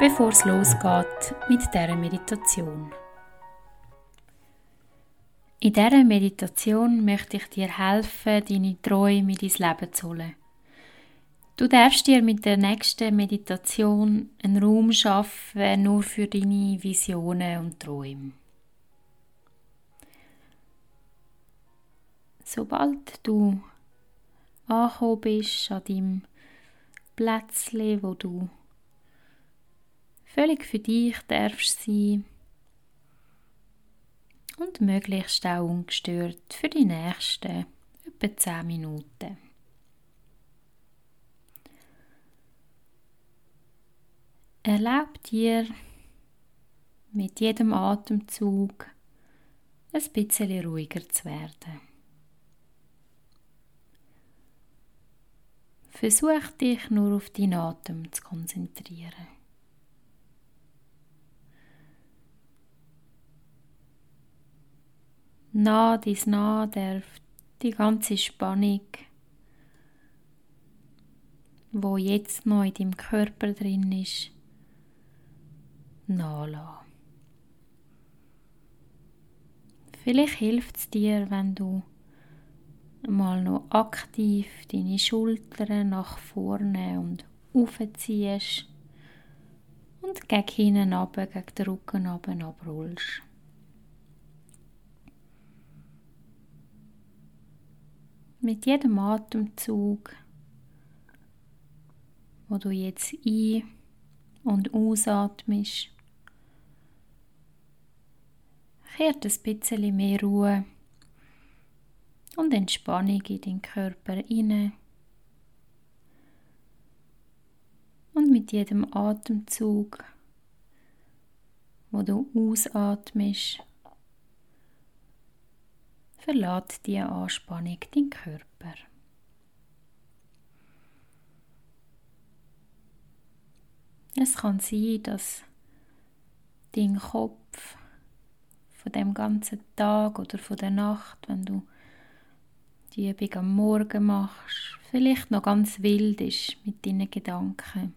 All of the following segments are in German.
bevor es losgeht mit dieser Meditation. In dieser Meditation möchte ich dir helfen, deine Träume in dein Leben zu holen. Du darfst dir mit der nächsten Meditation einen Raum schaffen, nur für deine Visionen und Träume. Sobald du angekommen bist an deinem Plätzchen, wo du völlig für dich darfst sein und möglichst auch ungestört für die nächsten etwa 10 Minuten. Erlaub dir mit jedem Atemzug ein bisschen ruhiger zu werden. Versuch dich nur auf deinen Atem zu konzentrieren. Nah dies nah darf die ganze Spannung, wo jetzt noch in deinem Körper drin ist, nachlassen. Vielleicht hilft es dir, wenn du mal noch aktiv deine Schultern nach vorne und aufziehst und gegen hinten runter, gegen den Rücken runter abrollst. Mit jedem Atemzug, wo du jetzt ein- und ausatmest, kehrt ein bisschen mehr Ruhe und Entspannung in den Körper inne. Und mit jedem Atemzug, wo du ausatmest, verlässt die Anspannung deinen Körper. Es kann sein, dass dein Kopf von dem ganzen Tag oder von der Nacht, wenn du die Übung am Morgen machst, vielleicht noch ganz wild ist mit deinen Gedanken.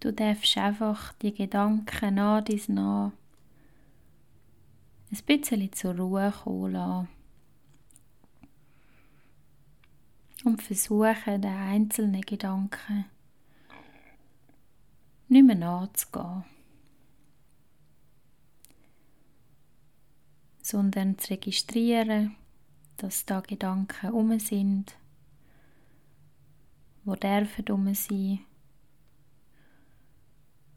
Du darfst einfach die Gedanken nach dies nach ein bisschen zur Ruhe kommen lassen. Und versuchen, den einzelnen Gedanken nicht mehr nachzugehen. Sondern zu registrieren, dass da Gedanken um sind, wo dürfen um sein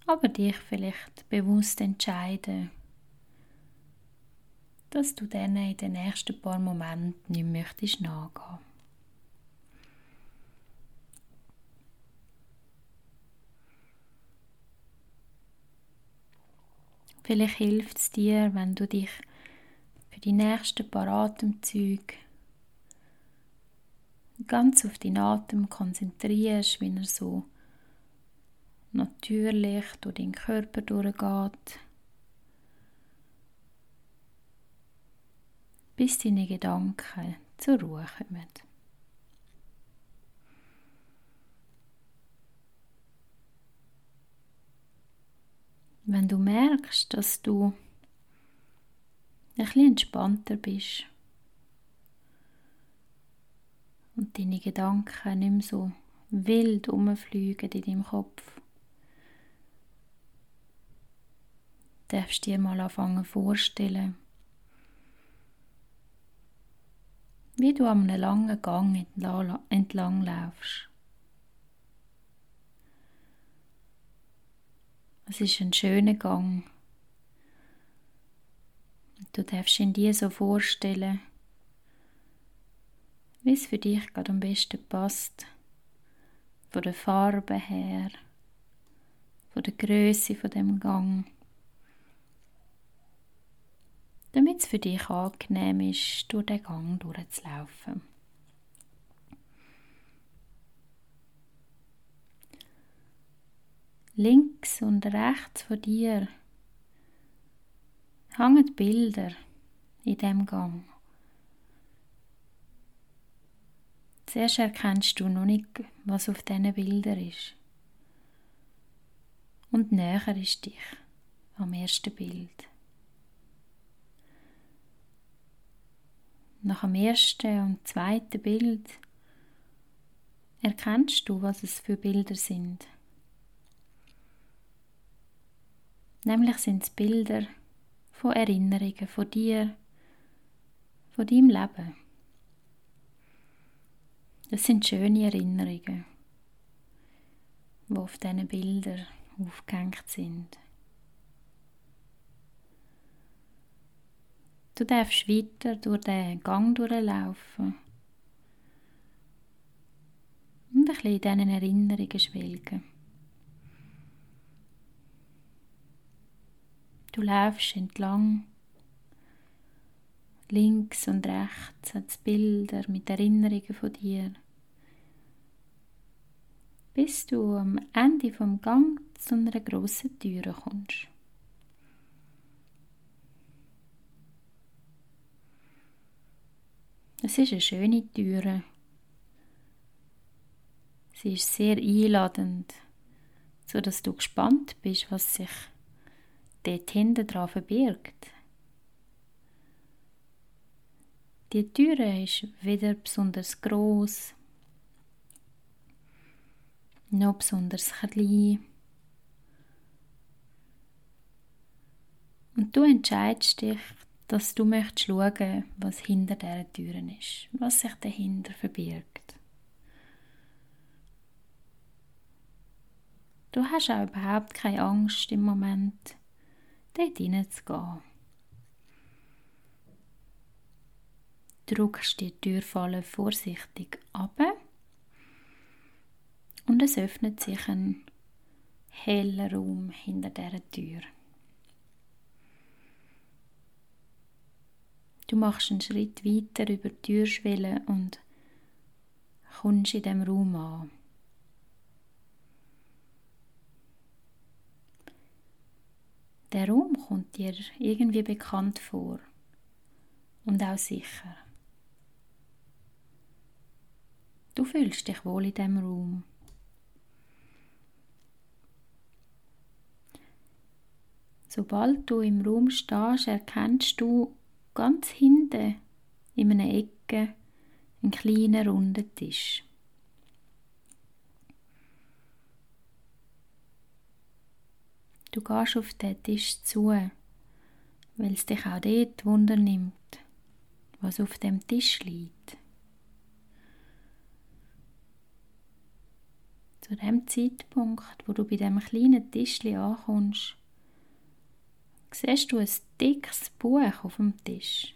aber dich vielleicht bewusst entscheiden, dass du denen in den nächsten paar Momenten nicht möchtest nachgehen. Vielleicht hilft es dir, wenn du dich für die nächsten paar Atemzüge ganz auf den Atem konzentrierst, wenn er so natürlich durch den Körper durchgeht, bis deine Gedanken zur Ruhe kommen. Wenn du merkst, dass du ein bisschen entspannter bist und deine Gedanken nicht mehr so wild umfliegen in deinem Kopf, darfst dir mal anfangen vorstellen, wie du an einem langen Gang entlang, laufst. Es ist ein schöner Gang. Du darfst ihn dir so vorstellen, wie es für dich gerade am besten passt. von der Farbe her, von der Größe von dem Gang. Damit es für dich angenehm ist, durch den Gang durchzulaufen. Links und rechts von dir hängen Bilder in dem Gang. Zuerst erkennst du noch nicht, was auf diesen Bildern ist. Und näher ist dich am ersten Bild. Nach dem ersten und zweiten Bild erkennst du, was es für Bilder sind. Nämlich sind es Bilder von Erinnerungen von dir, von deinem Leben. Das sind schöne Erinnerungen, die auf diesen Bildern aufgehängt sind. Du darfst weiter durch den Gang durchlaufen und ein bisschen in diesen Erinnerungen schwelgen. Du läufst entlang. Links und rechts hat es Bilder mit Erinnerungen von dir. Bis du am Ende vom Gang zu einer grossen Türe kommst. Es ist eine schöne Türe. Sie ist sehr einladend, so dass du gespannt bist, was sich dort hinten dran verbirgt. Die Türe ist weder besonders groß noch besonders klein. Und du entscheidest dich, dass du möchtest schauen, was hinter dieser Tür ist, was sich dahinter verbirgt. Du hast auch überhaupt keine Angst im Moment dort hineinzugehen. Drückst die Türfalle vorsichtig ab und es öffnet sich ein heller Raum hinter der Tür. Du machst einen Schritt weiter über die Türschwelle und kommst in dem Raum an. Der Raum kommt dir irgendwie bekannt vor und auch sicher. Du fühlst dich wohl in dem Raum. Sobald du im Raum stehst, erkennst du ganz hinten in einer Ecke einen kleinen runden Tisch. Du gehst auf den Tisch zu, weil es dich auch dort Wunder nimmt, was auf dem Tisch liegt. Zu dem Zeitpunkt, wo du bei dem kleinen Tischli ankommst, siehst du ein dickes Buch auf dem Tisch.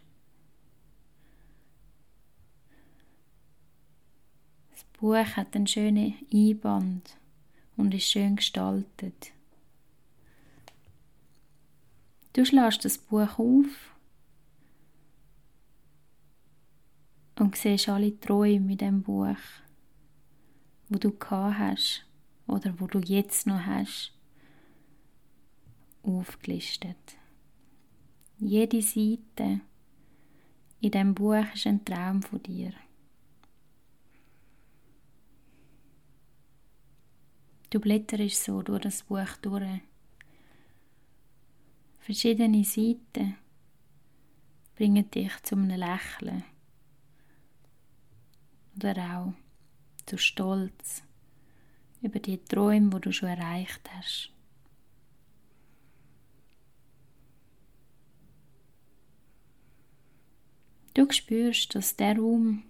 Das Buch hat einen schönen Einband und ist schön gestaltet. Du schlägst das Buch auf und siehst alle Träume in dem Buch, wo du gehabt hast oder wo du jetzt noch hast, aufgelistet. Jede Seite in dem Buch ist ein Traum von dir. Du blätterst so durch das Buch durch Verschiedene Seiten bringen dich zu einem Lächeln oder auch zu Stolz über die Träume, die du schon erreicht hast. Du spürst, dass der Raum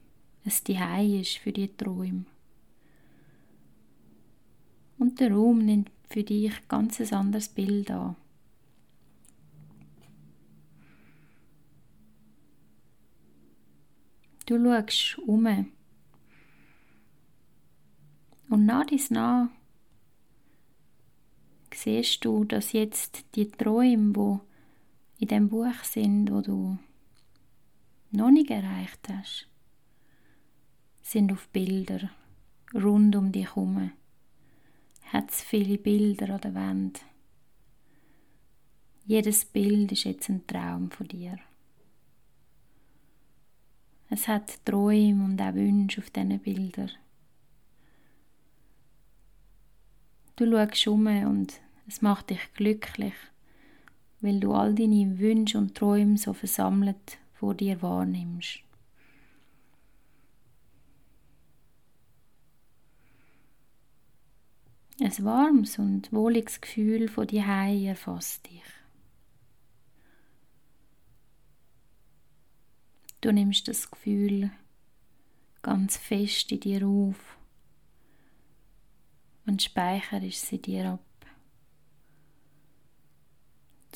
ein Zuhause ist für die Träume. Und der Raum nimmt für dich ganz ein anderes Bild an. Du schaust um und nach dies nach siehst du, dass jetzt die Träume, wo in dem Buch sind, wo du noch nicht erreicht hast, sind auf Bilder rund um dich herum. Hat viele Bilder an der Wand. Jedes Bild ist jetzt ein Traum von dir. Es hat Träume und auch Wünsche auf diesen Bildern. Du schaust um und es macht dich glücklich, weil du all deine Wünsche und Träume so versammelt vor dir wahrnimmst. Ein warmes und wohliges Gefühl von die erfasst dich. Du nimmst das Gefühl ganz fest in dir auf und speicherst sie dir ab,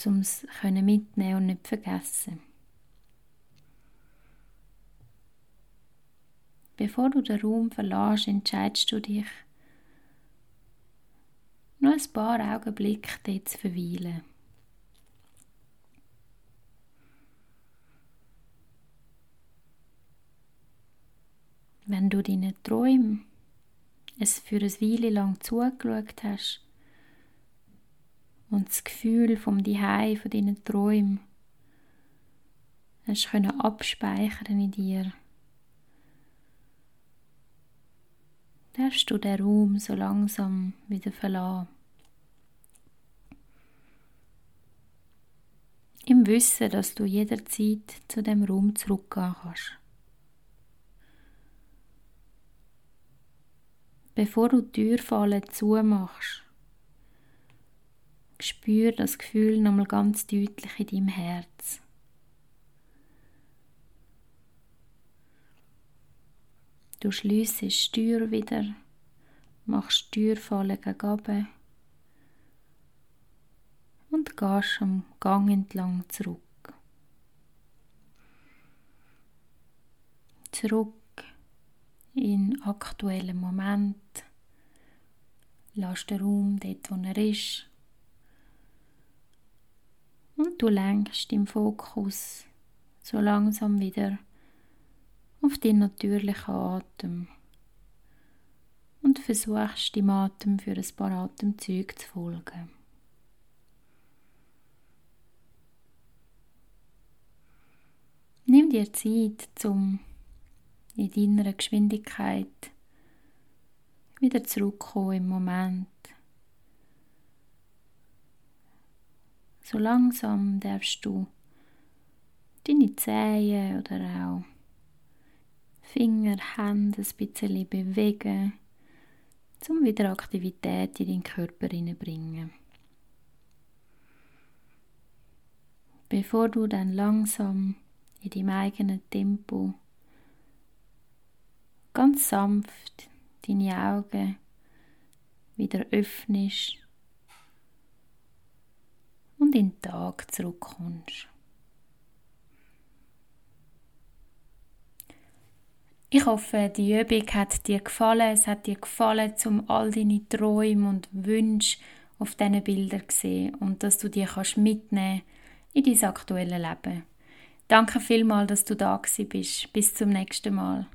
um es mitnehmen und nicht vergessen. Bevor du den Raum verlässt, entscheidest du dich, nur ein paar Augenblicke dort zu verweilen. wenn du deinen Träumen es für ein Weile lang zugeschaut hast und das Gefühl vom Dihei von deinen Träumen hast können abspeichern in dir, darfst du den Raum so langsam wieder verlassen. Im Wissen, dass du jederzeit zu dem Raum zurückgehen kannst. bevor du die Türfalle zumachst. Spür das Gefühl nochmal ganz deutlich in deinem Herz. Du schliessest Tür wieder, machst Türfalle gegen und gehst am Gang entlang zurück. Zurück in aktuellen Moment. Lass den Raum dort, wo er ist. Und du lenkst im Fokus so langsam wieder auf den natürlichen Atem und versuchst dem Atem für ein paar Atemzüge zu folgen. Nimm dir Zeit zum in deiner Geschwindigkeit wieder zurückkommen im Moment. So langsam darfst du deine Zehen oder auch Finger, Hände ein bisschen bewegen, um wieder Aktivität in deinen Körper hineinzubringen. Bevor du dann langsam in deinem eigenen Tempo ganz sanft deine Augen wieder öffnest und in den Tag zurückkommst. Ich hoffe, die Übung hat dir gefallen. Es hat dir gefallen, um all deine Träume und Wünsche auf diesen Bildern zu sehen und dass du die kannst mitnehmen in dein aktuelles Leben. Danke vielmals, dass du da bist. Bis zum nächsten Mal.